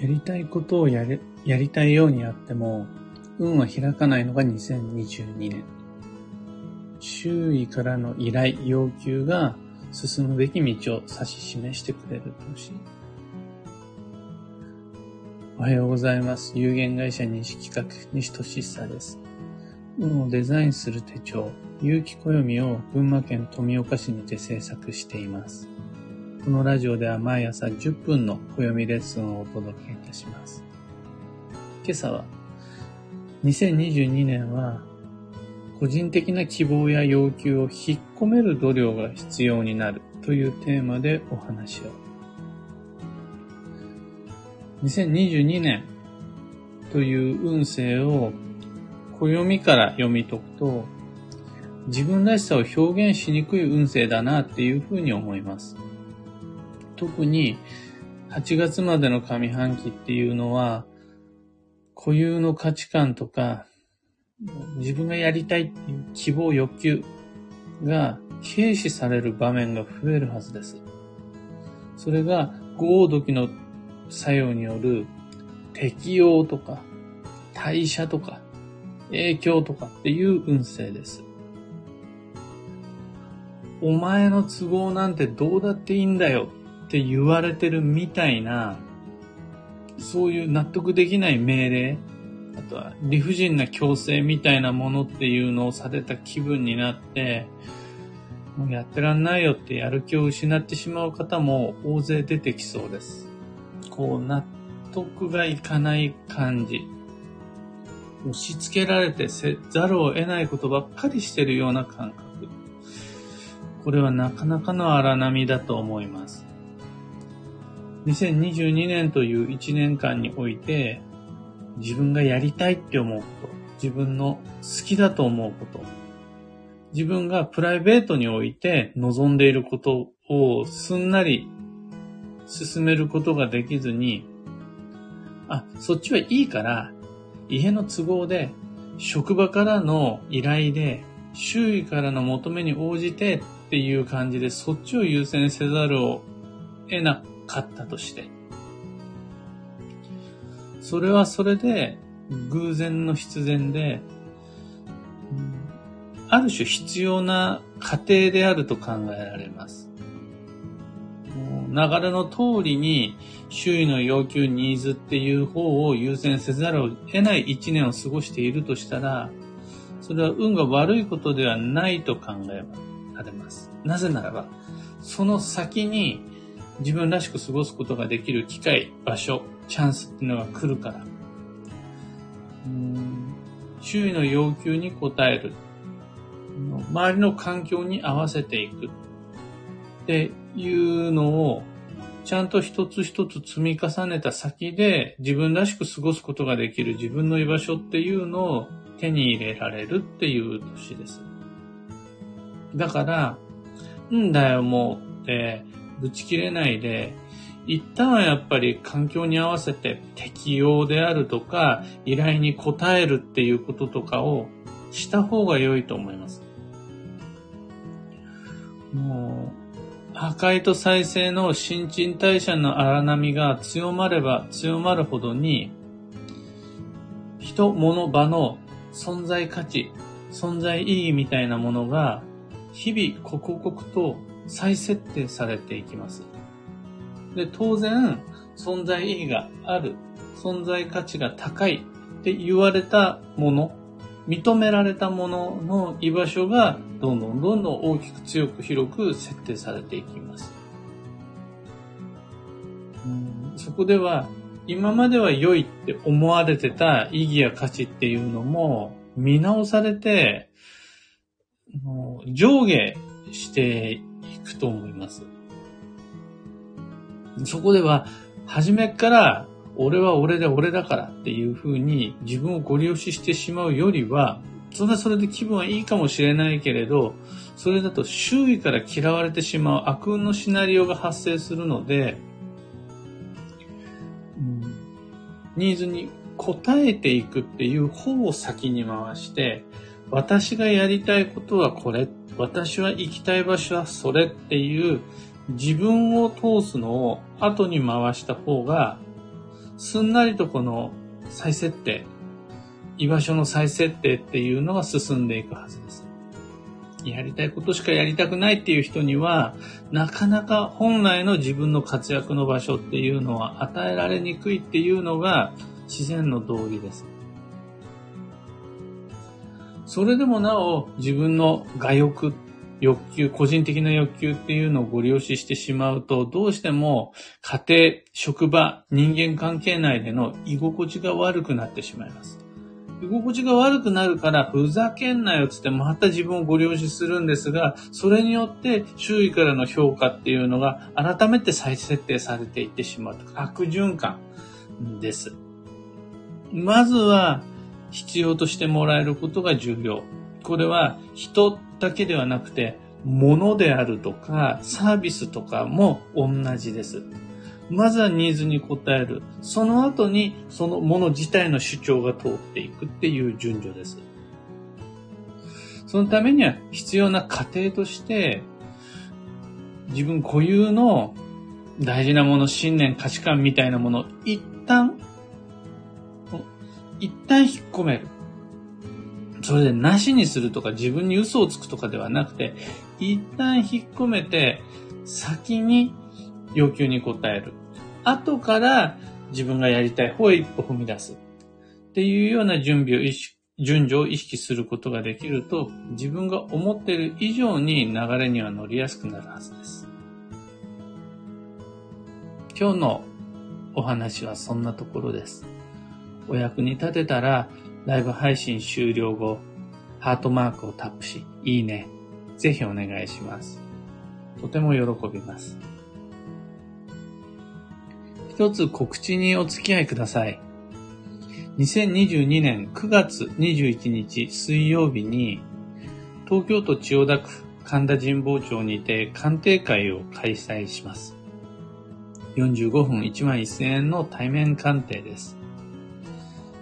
やりたいことをやれ、やりたいようにやっても、運は開かないのが2022年。周囲からの依頼、要求が進むべき道を指し示してくれる年。おはようございます。有限会社西企画、西俊久です。運をデザインする手帳、有機暦を群馬県富岡市にて制作しています。このラジオでは毎朝10分の暦レッスンをお届けいたします。今朝は、2022年は、個人的な希望や要求を引っ込める度量が必要になるというテーマでお話を。2022年という運勢を暦から読み解くと、自分らしさを表現しにくい運勢だなっていうふうに思います。特に8月までの上半期っていうのは、固有の価値観とか、自分がやりたいっていう希望、欲求が軽視される場面が増えるはずです。それが合土器の作用による適用とか代謝とか影響とかっていう運勢です。お前の都合なんてどうだっていいんだよって言われてるみたいな、そういう納得できない命令、あとは理不尽な強制みたいなものっていうのをされた気分になって、もうやってらんないよってやる気を失ってしまう方も大勢出てきそうです。こう納得がいかない感じ。押し付けられてせざるを得ないことばっかりしてるような感覚。これはなかなかの荒波だと思います。2022年という1年間において、自分がやりたいって思うこと、自分の好きだと思うこと、自分がプライベートにおいて望んでいることをすんなり進めることができずに、あ、そっちはいいから、家の都合で、職場からの依頼で、周囲からの求めに応じてっていう感じで、そっちを優先せざるを得なかったとして、それはそれで偶然の必然で、ある種必要な過程であると考えられます。流れの通りに周囲の要求、ニーズっていう方を優先せざるを得ない一年を過ごしているとしたら、それは運が悪いことではないと考えられます。なぜならば、その先に自分らしく過ごすことができる機会、場所、チャンスっていうのが来るから。うん周囲の要求に応える。周りの環境に合わせていく。っていうのを、ちゃんと一つ一つ積み重ねた先で自分らしく過ごすことができる自分の居場所っていうのを手に入れられるっていう年です。だから、んだよもうってぶち切れないで、一旦はやっぱり環境に合わせて適用であるとか、依頼に応えるっていうこととかをした方が良いと思います。もう、破壊と再生の新陳代謝の荒波が強まれば強まるほどに、人、物、場の存在価値、存在意義みたいなものが、日々刻々と再設定されていきます。で、当然、存在意義がある、存在価値が高いって言われたもの、認められたものの居場所がどんどんどんどん大きく強く広く設定されていきます。そこでは今までは良いって思われてた意義や価値っていうのも見直されて上下してと思います。そこでは、初めから俺は俺で俺だからっていうふうに自分をご利用ししてしまうよりは、それはそれで気分はいいかもしれないけれど、それだと周囲から嫌われてしまう悪運のシナリオが発生するので、ニーズに応えていくっていう方を先に回して、私がやりたいことはこれ私は行きたい場所はそれっていう自分を通すのを後に回した方が、すんなりとこの再設定、居場所の再設定っていうのが進んでいくはずです。やりたいことしかやりたくないっていう人には、なかなか本来の自分の活躍の場所っていうのは与えられにくいっていうのが自然の道理です。それでもなお自分の我欲、欲求、個人的な欲求っていうのをご利用ししてしまうと、どうしても家庭、職場、人間関係内での居心地が悪くなってしまいます。居心地が悪くなるから、ふざけんなよつってまた自分をご了承するんですが、それによって周囲からの評価っていうのが改めて再設定されていってしまうと。悪循環です。まずは必要としてもらえることが重要。これは人だけではなくて、物であるとかサービスとかも同じです。まずはニーズに応える。その後にそのもの自体の主張が通っていくっていう順序です。そのためには必要な過程として、自分固有の大事なもの、信念、価値観みたいなもの一旦、一旦引っ込める。それでなしにするとか自分に嘘をつくとかではなくて、一旦引っ込めて、先に要求に応える。後から自分がやりたい方へ一歩踏み出す。っていうような準備を意識、順序を意識することができると、自分が思っている以上に流れには乗りやすくなるはずです。今日のお話はそんなところです。お役に立てたら、ライブ配信終了後、ハートマークをタップし、いいね。ぜひお願いします。とても喜びます。一つ告知にお付き合いください。2022年9月21日水曜日に、東京都千代田区神田神保町にて鑑定会を開催します。45分1万1000円の対面鑑定です。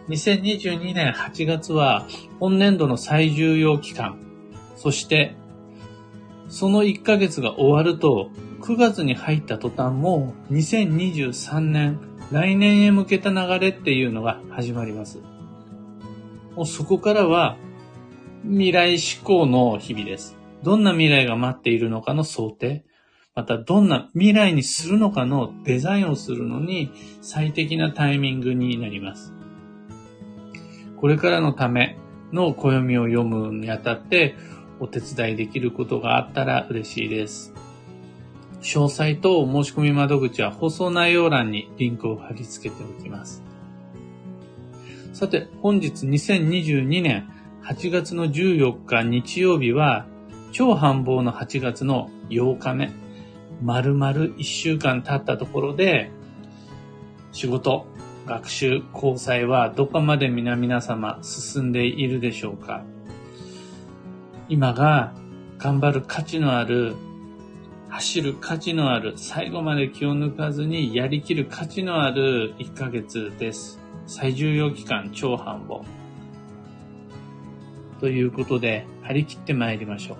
2022年8月は本年度の最重要期間、そしてその1ヶ月が終わると9月に入った途端も2023年、来年へ向けた流れっていうのが始まります。もうそこからは未来志向の日々です。どんな未来が待っているのかの想定、またどんな未来にするのかのデザインをするのに最適なタイミングになります。これからのための暦を読むにあたってお手伝いできることがあったら嬉しいです。詳細と申し込み窓口は放送内容欄にリンクを貼り付けておきます。さて、本日2022年8月の14日日曜日は、超繁忙の8月の8日目、丸々1週間経ったところで、仕事、学習、交際はどこまで皆々様進んでいるでしょうか？今が頑張る価値のある走る価値のある、最後まで気を抜かずにやりきる価値のある1ヶ月です。最重要期間、超繁忙。ということで、張り切って参りましょ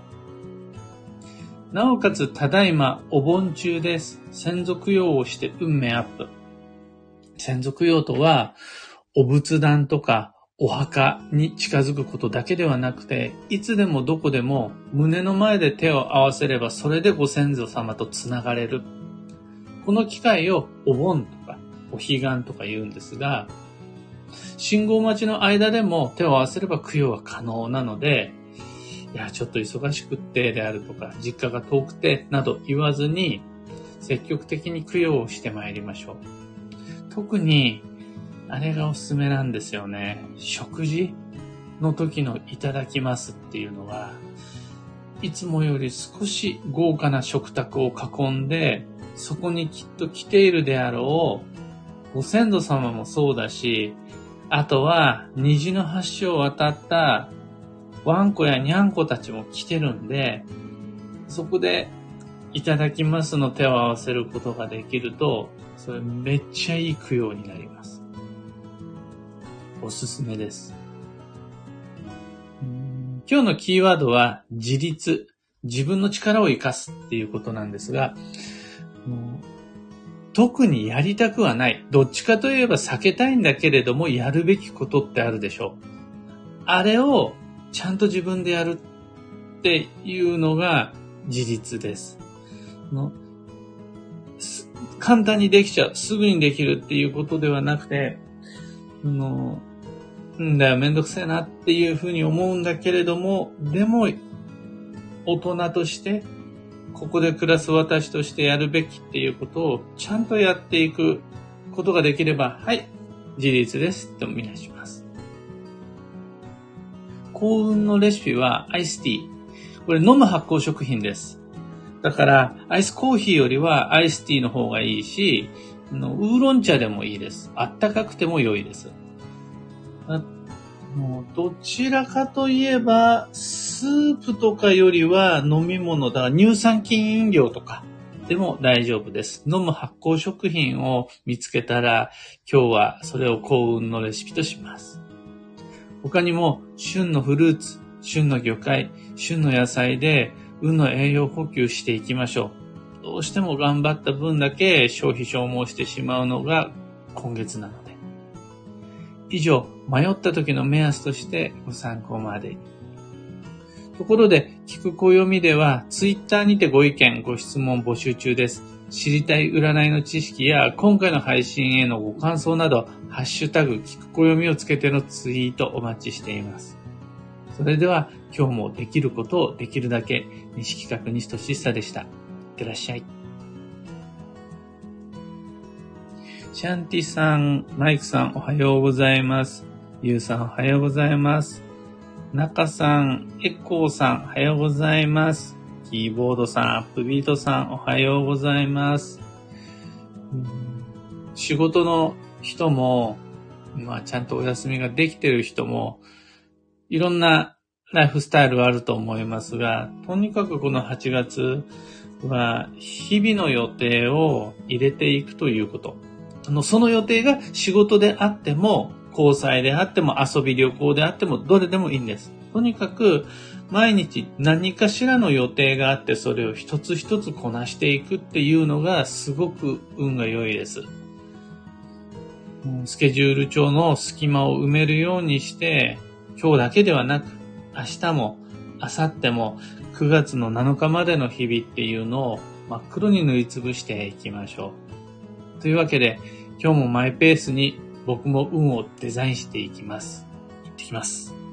う。なおかつ、ただいま、お盆中です。専属用をして運命アップ。専属用とは、お仏壇とかお墓に近づくことだけではなくて、いつでもどこでも胸の前で手を合わせればそれでご先祖様とつながれる。この機会をお盆とかお彼岸とか言うんですが、信号待ちの間でも手を合わせれば供養は可能なので、いや、ちょっと忙しくってであるとか、実家が遠くてなど言わずに、積極的に供養をしてまいりましょう。特にあれがおすすめなんですよね。食事の時のいただきますっていうのは、いつもより少し豪華な食卓を囲んで、そこにきっと来ているであろう、ご先祖様もそうだし、あとは虹の橋を渡ったワンコやニャンコたちも来てるんで、そこでいただきますの手を合わせることができると、それめっちゃいい供養になります。おすすめです。今日のキーワードは自立、自分の力を活かすっていうことなんですが、特にやりたくはない。どっちかといえば避けたいんだけれども、やるべきことってあるでしょう。あれをちゃんと自分でやるっていうのが事実です。の簡単にできちゃう、すぐにできるっていうことではなくて、のんだよ、めんどくせえなっていうふうに思うんだけれども、でも、大人として、ここで暮らす私としてやるべきっていうことをちゃんとやっていくことができれば、はい、自立ですとみなします。幸運のレシピはアイスティー。これ飲む発酵食品です。だから、アイスコーヒーよりはアイスティーの方がいいし、ウーロン茶でもいいです。あったかくても良いです。もうどちらかといえば、スープとかよりは飲み物だから、乳酸菌飲料とかでも大丈夫です。飲む発酵食品を見つけたら、今日はそれを幸運のレシピとします。他にも、旬のフルーツ、旬の魚介、旬の野菜で、運の栄養補給していきましょう。どうしても頑張った分だけ消費消耗してしまうのが今月なので。以上、迷った時の目安としてご参考まで。ところで、聞く暦では、ツイッターにてご意見、ご質問募集中です。知りたい占いの知識や、今回の配信へのご感想など、ハッシュタグ、聞く暦をつけてのツイートお待ちしています。それでは、今日もできることをできるだけ、西企画西俊久でした。いってらっしゃい。シャンティさん、マイクさん、おはようございます。ゆうさん、おはようございます。中さん、エコーさん、おはようございます。キーボードさん、アップビートさん、おはようございます。仕事の人も、まあ、ちゃんとお休みができてる人も、いろんなライフスタイルはあると思いますが、とにかくこの8月は、日々の予定を入れていくということ。あの、その予定が仕事であっても、交際であっても、遊び旅行であっても、どれでもいいんです。とにかく、毎日何かしらの予定があって、それを一つ一つこなしていくっていうのが、すごく運が良いです。スケジュール帳の隙間を埋めるようにして、今日だけではなく、明日も、明後日も、9月の7日までの日々っていうのを真っ黒に塗りつぶしていきましょう。というわけで、今日もマイペースに僕も運をデザインしていきます。行ってきます。